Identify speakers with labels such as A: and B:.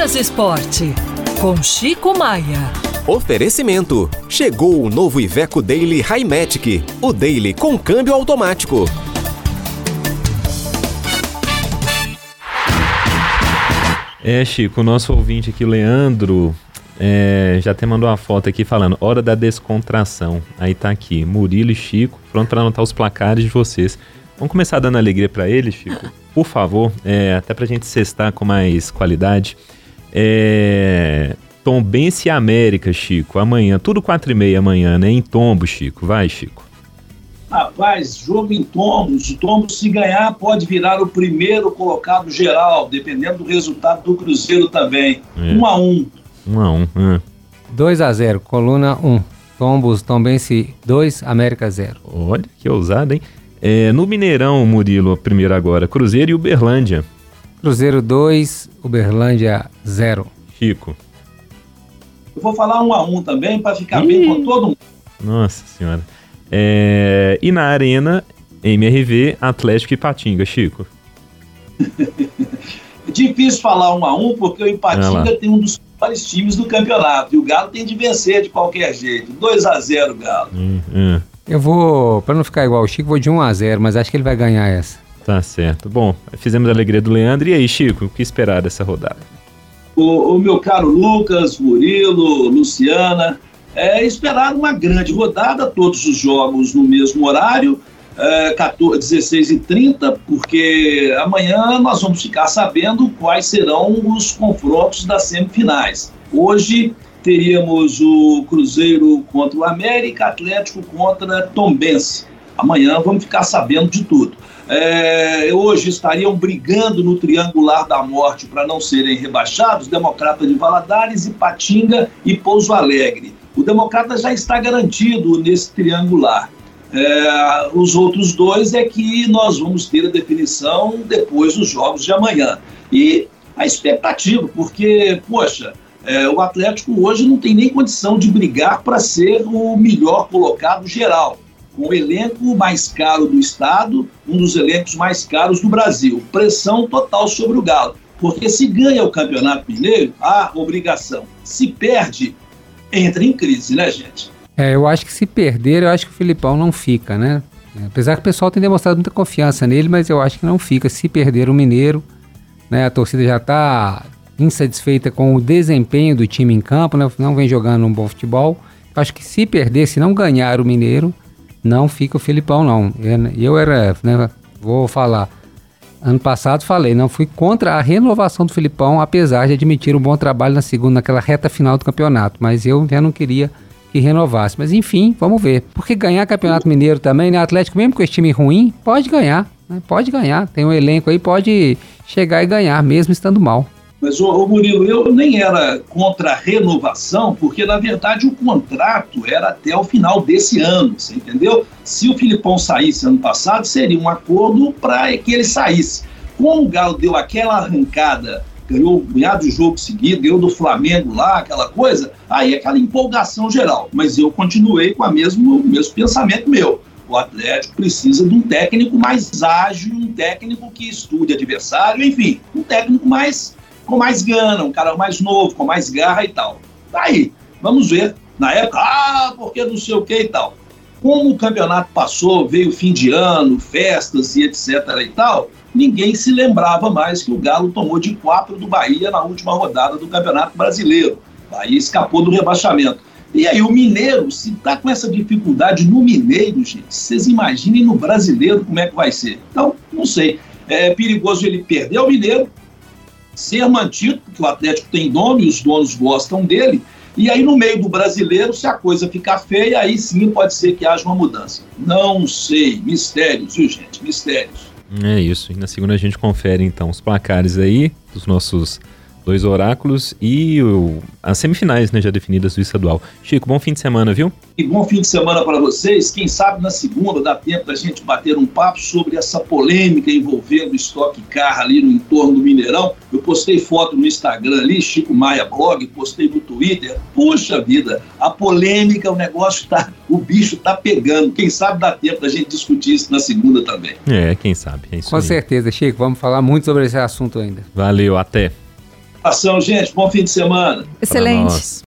A: Minas Esporte, com Chico Maia.
B: Oferecimento. Chegou o novo Iveco Daily Highmatic, o Daily com câmbio automático.
C: É, Chico, o nosso ouvinte aqui, Leandro, é, já até mandou uma foto aqui falando hora da descontração. Aí tá aqui, Murilo e Chico, pronto para anotar os placares de vocês. Vamos começar dando alegria para eles, Chico? Por favor, é, até pra gente cestar com mais qualidade. É, Tombense e América, Chico, amanhã, tudo 4 e meia amanhã, né? Em tombo, Chico. Vai, Chico.
D: Rapaz, jogo em tombos. O tombo, se ganhar, pode virar o primeiro colocado geral, dependendo do resultado do Cruzeiro também. É. Um a um.
C: Um a um.
E: É. 2 a 0 coluna 1. Um. Tombos, Tombense 2, América 0.
C: Olha que ousado, hein? É, no Mineirão, Murilo, primeiro agora, Cruzeiro e Uberlândia.
E: Cruzeiro 2, Uberlândia 0.
C: Chico.
D: Eu vou falar um a um também para ficar Ih. bem com todo mundo.
C: Nossa senhora. É, e na Arena, MRV, Atlético e Patinga, Chico.
D: Difícil falar um a um, porque o Ipatinga tem um dos melhores times do campeonato. E o Galo tem de vencer de qualquer jeito. 2 a 0 Galo. Hum,
E: hum. Eu vou, para não ficar igual o Chico, vou de 1 a 0 mas acho que ele vai ganhar essa.
C: Tá certo. Bom, fizemos a alegria do Leandro. E aí, Chico, o que esperar dessa rodada?
D: O, o meu caro Lucas, Murilo, Luciana, é esperar uma grande rodada, todos os jogos no mesmo horário, é, 14, 16 e 30, porque amanhã nós vamos ficar sabendo quais serão os confrontos das semifinais. Hoje teríamos o Cruzeiro contra o América, Atlético contra Tombense. Amanhã vamos ficar sabendo de tudo é, hoje estariam brigando no triangular da morte para não serem rebaixados, Democrata de Valadares, Ipatinga e Pouso Alegre. O Democrata já está garantido nesse triangular. É, os outros dois é que nós vamos ter a definição depois dos jogos de amanhã. E a expectativa, porque, poxa, é, o Atlético hoje não tem nem condição de brigar para ser o melhor colocado geral o elenco mais caro do estado, um dos elencos mais caros do Brasil. Pressão total sobre o Galo. Porque se ganha o Campeonato Mineiro, há obrigação. Se perde, entra em crise, né, gente?
E: É, eu acho que se perder, eu acho que o Filipão não fica, né? Apesar que o pessoal tem demonstrado muita confiança nele, mas eu acho que não fica. Se perder o Mineiro, né, a torcida já está insatisfeita com o desempenho do time em campo, né, não vem jogando um bom futebol. Acho que se perder, se não ganhar o Mineiro, não fica o Filipão, não. Eu era, né, vou falar. Ano passado falei, não fui contra a renovação do Filipão, apesar de admitir um bom trabalho na segunda, naquela reta final do campeonato. Mas eu já não queria que renovasse. Mas enfim, vamos ver. Porque ganhar campeonato mineiro também, né? Atlético, mesmo com esse time ruim, pode ganhar. Né? Pode ganhar. Tem um elenco aí, pode chegar e ganhar, mesmo estando mal.
D: Mas, ô, Murilo, eu nem era contra a renovação, porque, na verdade, o contrato era até o final desse ano, você entendeu? Se o Filipão saísse ano passado, seria um acordo para que ele saísse. Como o Galo deu aquela arrancada, ganhou um punhado de jogo seguido, ganhou do Flamengo lá, aquela coisa, aí aquela empolgação geral. Mas eu continuei com o mesmo, mesmo pensamento meu. O Atlético precisa de um técnico mais ágil, um técnico que estude adversário, enfim, um técnico mais com mais gana, um cara mais novo, com mais garra e tal. Daí, vamos ver. Na época, ah, porque não sei o que e tal. Como o campeonato passou, veio fim de ano, festas e etc e tal, ninguém se lembrava mais que o Galo tomou de quatro do Bahia na última rodada do Campeonato Brasileiro. Bahia escapou do rebaixamento. E aí o Mineiro, se tá com essa dificuldade no Mineiro, gente, vocês imaginem no Brasileiro como é que vai ser. Então, não sei. É perigoso ele perder o Mineiro, ser mantido, porque o Atlético tem dono e os donos gostam dele. E aí, no meio do brasileiro, se a coisa ficar feia, aí sim pode ser que haja uma mudança. Não sei. Mistérios, viu, gente? Mistérios.
C: É isso. E na segunda a gente confere, então, os placares aí dos nossos dois oráculos e o, as semifinais né, já definidas do estadual. Chico, bom fim de semana, viu?
D: E bom fim de semana para vocês. Quem sabe na segunda dá tempo da gente bater um papo sobre essa polêmica envolvendo o estoque car ali no entorno do Mineirão. Eu postei foto no Instagram ali, Chico Maia Blog, postei no Twitter. Puxa vida, a polêmica, o negócio tá, o bicho tá pegando. Quem sabe dá tempo da gente discutir isso na segunda também.
C: É, quem sabe. É
E: Com aí. certeza, Chico. Vamos falar muito sobre esse assunto ainda.
C: Valeu, até.
D: Ação, gente. Bom fim de semana.
F: Excelente.